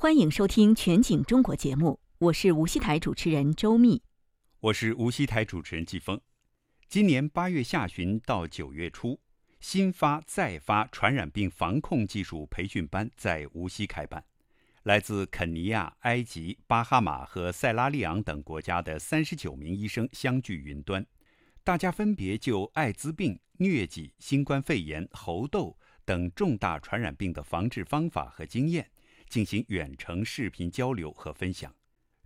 欢迎收听《全景中国》节目，我是无锡台主持人周密，我是无锡台主持人季风。今年八月下旬到九月初，新发再发传染病防控技术培训班在无锡开办，来自肯尼亚、埃及、巴哈马和塞拉利昂等国家的三十九名医生相聚云端，大家分别就艾滋病、疟疾、新冠肺炎、猴痘等重大传染病的防治方法和经验。进行远程视频交流和分享。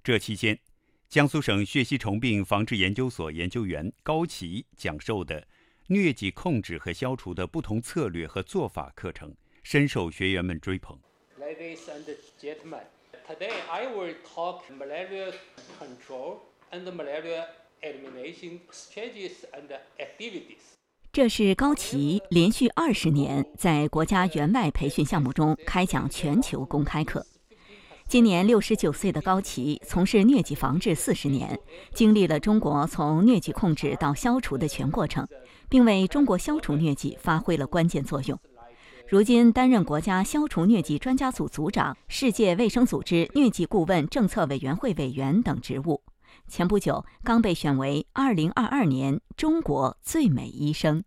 这期间，江苏省血吸虫病防治研究所研究员高奇讲授的疟疾控制和消除的不同策略和做法课程，深受学员们追捧。Ladies and gentlemen, today I will talk malaria control and malaria elimination strategies and activities. 这是高奇连续二十年在国家援外培训项目中开讲全球公开课。今年六十九岁的高奇从事疟疾防治四十年，经历了中国从疟疾控制到消除的全过程，并为中国消除疟疾发挥了关键作用。如今担任国家消除疟疾专家组组长、世界卫生组织疟疾顾问政策委员会委员等职务。前不久，刚被选为二零二二年中国最美医生。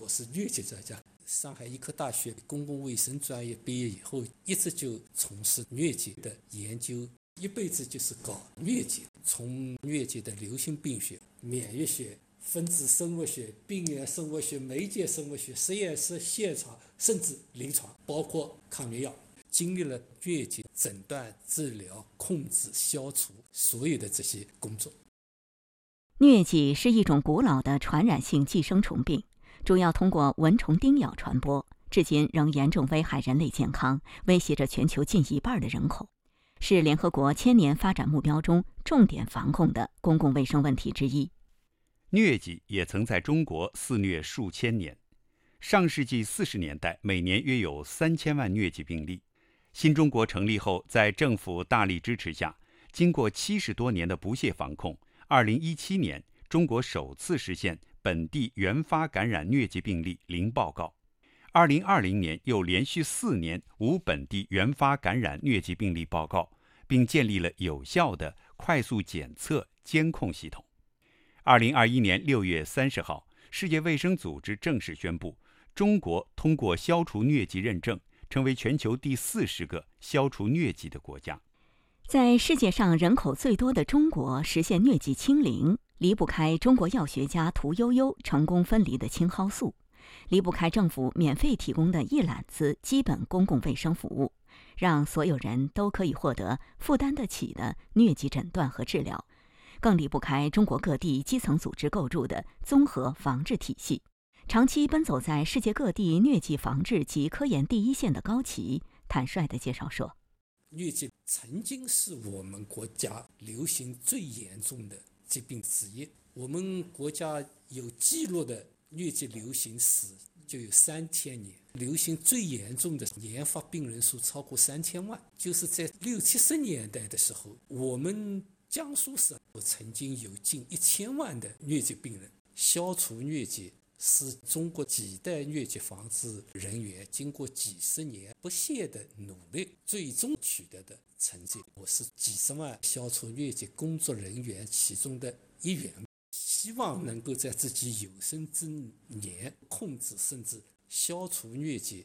我是疟疾专家，上海医科大学公共卫生专业毕业以后，一直就从事疟疾的研究，一辈子就是搞疟疾。从疟疾的流行病学、免疫学、分子生物学、病原生物学、媒介生物学、实验室现场，甚至临床，包括抗疟药。经历了疟疾诊断、治疗、控制、消除所有的这些工作。疟疾是一种古老的传染性寄生虫病，主要通过蚊虫叮咬传播，至今仍严重危害人类健康，威胁着全球近一半的人口，是联合国千年发展目标中重点防控的公共卫生问题之一。疟疾也曾在中国肆虐数千年，上世纪四十年代，每年约有三千万疟疾病例。新中国成立后，在政府大力支持下，经过七十多年的不懈防控，二零一七年，中国首次实现本地原发感染疟疾病例零报告。二零二零年又连续四年无本地原发感染疟疾病例报告，并建立了有效的快速检测监控系统。二零二一年六月三十号，世界卫生组织正式宣布，中国通过消除疟疾认证。成为全球第四十个消除疟疾的国家，在世界上人口最多的中国实现疟疾清零，离不开中国药学家屠呦呦成功分离的青蒿素，离不开政府免费提供的一揽子基本公共卫生服务，让所有人都可以获得负担得起的疟疾诊断和治疗，更离不开中国各地基层组织构筑的综合防治体系。长期奔走在世界各地疟疾防治及科研第一线的高奇坦率地介绍说：“疟疾曾经是我们国家流行最严重的疾病之一。我们国家有记录的疟疾流行史就有三千年，流行最严重的年发病人数超过三千万。就是在六七十年代的时候，我们江苏省曾经有近一千万的疟疾病人，消除疟疾。”是中国几代疟疾防治人员经过几十年不懈的努力，最终取得的成绩。我是几十万消除疟疾工作人员其中的一员，希望能够在自己有生之年控制甚至消除疟疾。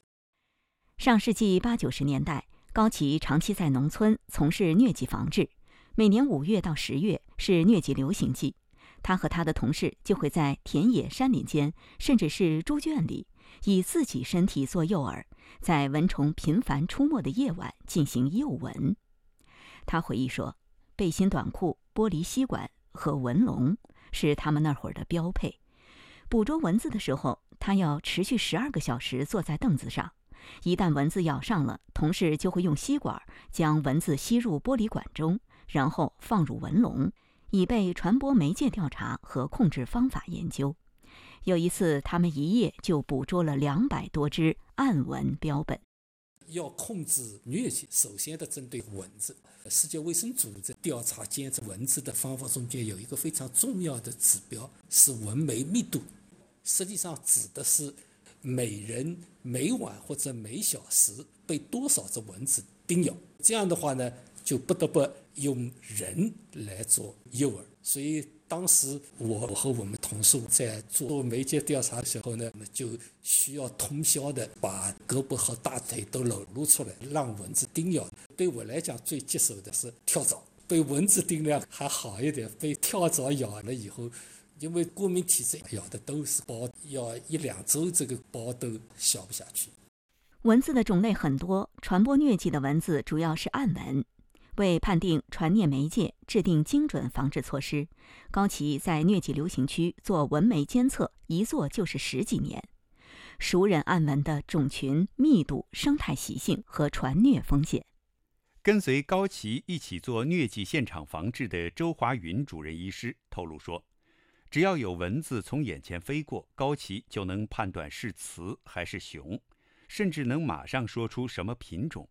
上世纪八九十年代，高奇长期在农村从事疟疾防治，每年五月到十月是疟疾流行季。他和他的同事就会在田野、山林间，甚至是猪圈里，以自己身体做诱饵，在蚊虫频繁出没的夜晚进行诱蚊。他回忆说：“背心短裤、玻璃吸管和蚊笼是他们那会儿的标配。捕捉蚊子的时候，他要持续十二个小时坐在凳子上。一旦蚊子咬上了，同事就会用吸管将蚊子吸入玻璃管中，然后放入蚊笼。”已被传播媒介调查和控制方法研究。有一次，他们一夜就捕捉了两百多只暗纹标本。要控制疟疾，首先得针对蚊子。世界卫生组织调查监测蚊子的方法中间有一个非常重要的指标是蚊媒密度，实际上指的是每人每晚或者每小时被多少只蚊子叮咬。这样的话呢，就不得不用人来做诱饵。所以当时我和我们同事在做媒介调查的时候呢，就需要通宵的把胳膊和大腿都裸露出来，让蚊子叮咬。对我来讲，最棘手的是跳蚤。被蚊子叮了还好一点，被跳蚤咬了以后，因为过敏体质，咬的都是包，要一两周这个包都消不下去。蚊子的种类很多，传播疟疾的蚊子主要是暗蚊。为判定传疟媒介，制定精准防治措施，高奇在疟疾流行区做蚊媒监测，一做就是十几年，熟人暗蚊的种群、密度、生态习性和传疟风险。跟随高奇一起做疟疾现场防治的周华云主任医师透露说，只要有蚊子从眼前飞过，高奇就能判断是雌还是雄，甚至能马上说出什么品种。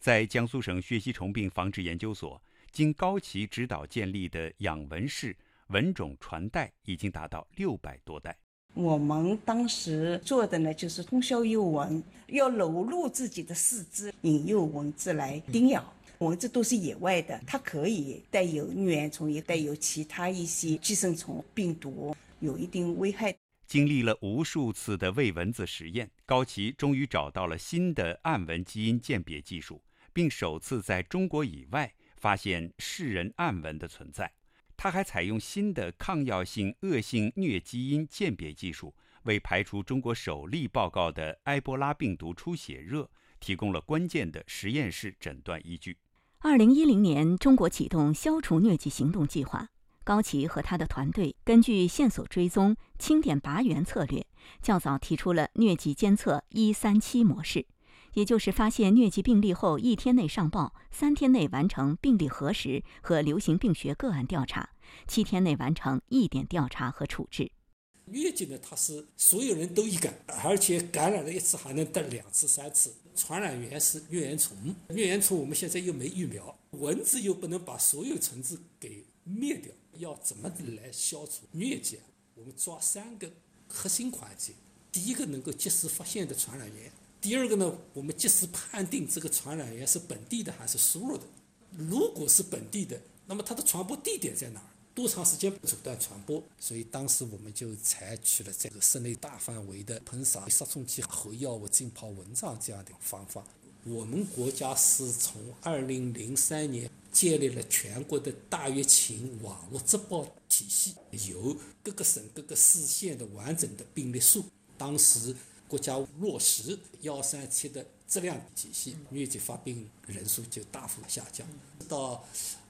在江苏省血吸虫病防治研究所，经高奇指导建立的养蚊室蚊种传代已经达到六百多代。我们当时做的呢，就是通宵诱蚊，要裸露自己的四肢，引诱蚊子来叮咬。蚊子都是野外的，它可以带有疟原虫，也带有其他一些寄生虫、病毒，有一定危害。经历了无数次的喂蚊子实验，高奇终于找到了新的暗蚊基因鉴别技术，并首次在中国以外发现噬人暗蚊的存在。他还采用新的抗药性恶性疟基因鉴别技术，为排除中国首例报告的埃博拉病毒出血热提供了关键的实验室诊断依据。二零一零年，中国启动消除疟疾行动计划，高奇和他的团队根据线索追踪、清点拔源策略，较早提出了疟疾监测一三七模式。也就是发现疟疾病例后一天内上报，三天内完成病例核实和流行病学个案调查，七天内完成疫点调查和处置。疟疾呢，它是所有人都易感，而且感染了一次还能得两次、三次。传染源是疟原虫，疟原虫我们现在又没疫苗，蚊子又不能把所有虫子给灭掉，要怎么来消除疟疾？我们抓三个核心环节：第一个能够及时发现的传染源。第二个呢，我们及时判定这个传染源是本地的还是输入的。如果是本地的，那么它的传播地点在哪儿？多长时间阻断传播？所以当时我们就采取了这个室内大范围的喷洒杀虫剂和药物浸泡蚊帐这样的方法。我们国家是从二零零三年建立了全国的大疫情网络直报体系，有各个省、各个市县的完整的病例数。当时。国家落实幺三七的质量体系，疟疾发病人数就大幅下降。到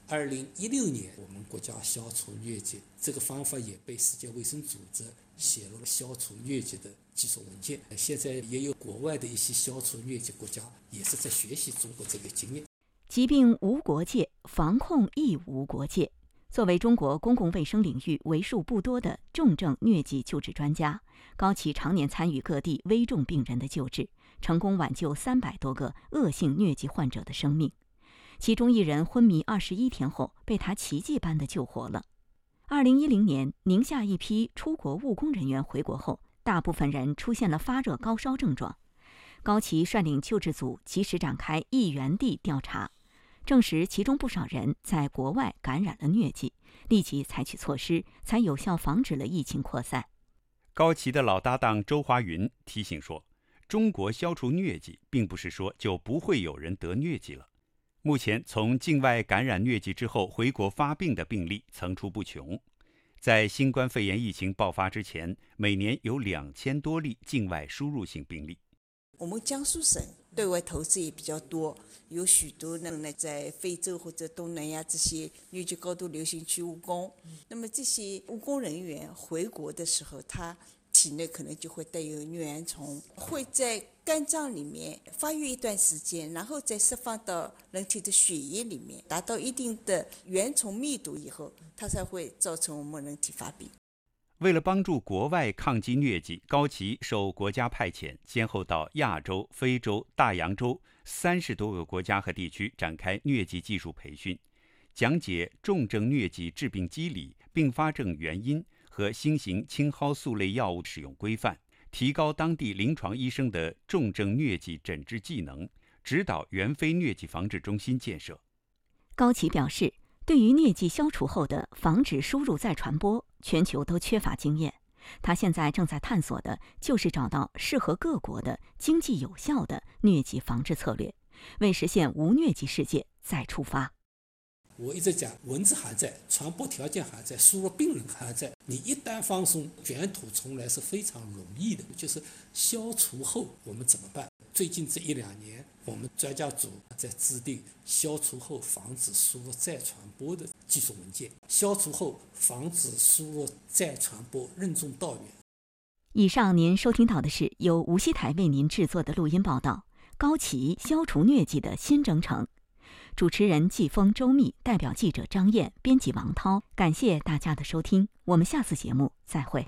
二零一六年，我们国家消除疟疾这个方法也被世界卫生组织写入了消除疟疾的技术文件。现在也有国外的一些消除疟疾国家也是在学习中国这个经验。疾病无国界，防控亦无国界。作为中国公共卫生领域为数不多的重症疟疾救治专家，高奇常年参与各地危重病人的救治，成功挽救三百多个恶性疟疾患者的生命。其中一人昏迷二十一天后，被他奇迹般的救活了。二零一零年，宁夏一批出国务工人员回国后，大部分人出现了发热、高烧症状。高奇率领救治组及时展开疫源地调查。证实其中不少人在国外感染了疟疾，立即采取措施，才有效防止了疫情扩散。高奇的老搭档周华云提醒说：“中国消除疟疾，并不是说就不会有人得疟疾了。目前从境外感染疟疾之后回国发病的病例层出不穷，在新冠肺炎疫情爆发之前，每年有两千多例境外输入性病例。我们江苏省。”对外投资也比较多，有许多人呢在非洲或者东南亚这些疟疾高度流行区务工。那么这些务工人员回国的时候，他体内可能就会带有疟原虫，会在肝脏里面发育一段时间，然后再释放到人体的血液里面，达到一定的原虫密度以后，它才会造成我们人体发病。为了帮助国外抗击疟疾，高旗受国家派遣，先后到亚洲、非洲、大洋洲三十多个国家和地区展开疟疾技术培训，讲解重症疟疾致病机理、并发症原因和新型青蒿素类药物使用规范，提高当地临床医生的重症疟疾诊治技能，指导援非疟疾防治中心建设。高旗表示，对于疟疾消除后的防止输入再传播，全球都缺乏经验。他现在正在探索的就是找到适合各国的经济有效的疟疾防治策略，为实现无疟疾世界再出发。我一直讲，蚊子还在，传播条件还在，输入病人还在。你一旦放松，卷土重来是非常容易的。就是消除后我们怎么办？最近这一两年，我们专家组在制定消除后防止输入再传播的技术文件。消除后防止输入再传播任重道远。以上您收听到的是由无锡台为您制作的录音报道：高奇消除疟疾的新征程。主持人季风、周密，代表记者张燕，编辑王涛。感谢大家的收听，我们下次节目再会。